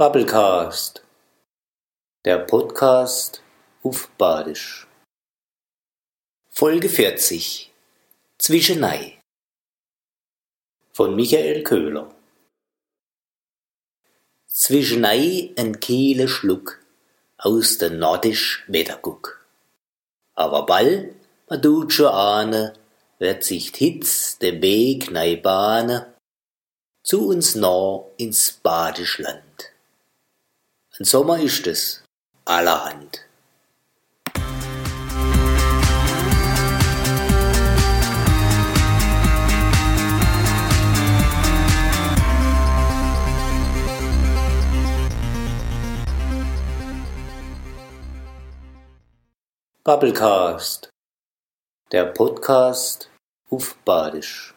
Bubblecast, der Podcast auf Badisch. Folge 40 Zwischenei von Michael Köhler. Zwischenei ein Kehle Schluck aus der nordisch Wetterguck. Aber bald, man tut schon ahne, wird sich Hitz den Weg nei bahne zu uns nah ins Badischland. Ein Sommer ist es, allerhand. Bubblecast, der Podcast auf Badisch.